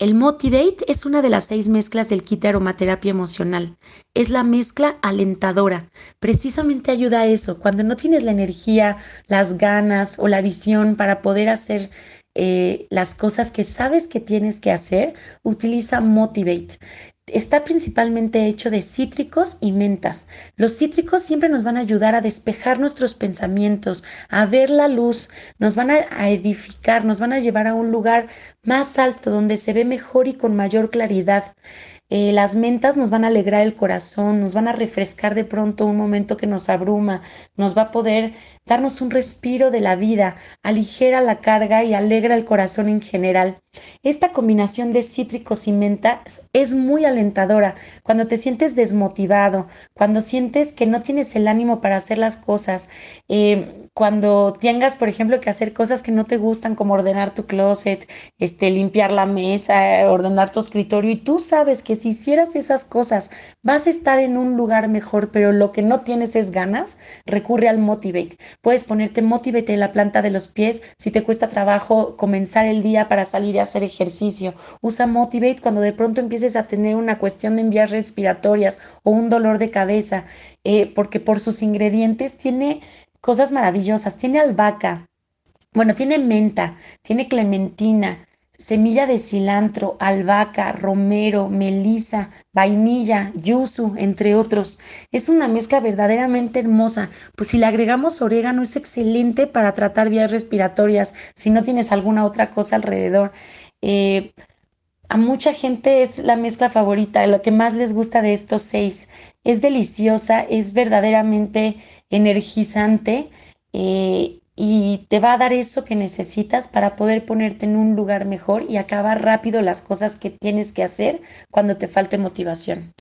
El Motivate es una de las seis mezclas del kit de aromaterapia emocional. Es la mezcla alentadora. Precisamente ayuda a eso. Cuando no tienes la energía, las ganas o la visión para poder hacer eh, las cosas que sabes que tienes que hacer, utiliza Motivate está principalmente hecho de cítricos y mentas. Los cítricos siempre nos van a ayudar a despejar nuestros pensamientos, a ver la luz, nos van a, edificar, nos van a llevar a un lugar más alto donde se ve mejor y con mayor claridad. Eh, las mentas nos van a alegrar el corazón, nos van a refrescar de pronto un momento que nos abruma, nos va a poder darnos un respiro de la vida, aligera la carga y alegra el corazón en general. Esta combinación de cítricos y mentas es muy alentadora cuando te sientes desmotivado, cuando sientes que no tienes el ánimo para hacer las cosas, eh, cuando tengas, por ejemplo, que hacer cosas que no te gustan, como ordenar tu closet, este, limpiar la mesa, ordenar tu escritorio, y tú sabes que si hicieras esas cosas vas a estar en un lugar mejor, pero lo que no tienes es ganas, recurre al Motivate. Puedes ponerte Motivate en la planta de los pies si te cuesta trabajo comenzar el día para salir a hacer ejercicio. Usa Motivate cuando de pronto empieces a tener una cuestión de envías respiratorias o un dolor de cabeza, eh, porque por sus ingredientes tiene cosas maravillosas. Tiene albahaca, bueno, tiene menta, tiene clementina, semilla de cilantro, albahaca, romero, melisa, vainilla, yuzu, entre otros. Es una mezcla verdaderamente hermosa, pues si le agregamos orégano es excelente para tratar vías respiratorias, si no tienes alguna otra cosa alrededor. Eh, a mucha gente es la mezcla favorita, lo que más les gusta de estos seis. Es deliciosa, es verdaderamente energizante eh, y te va a dar eso que necesitas para poder ponerte en un lugar mejor y acabar rápido las cosas que tienes que hacer cuando te falte motivación.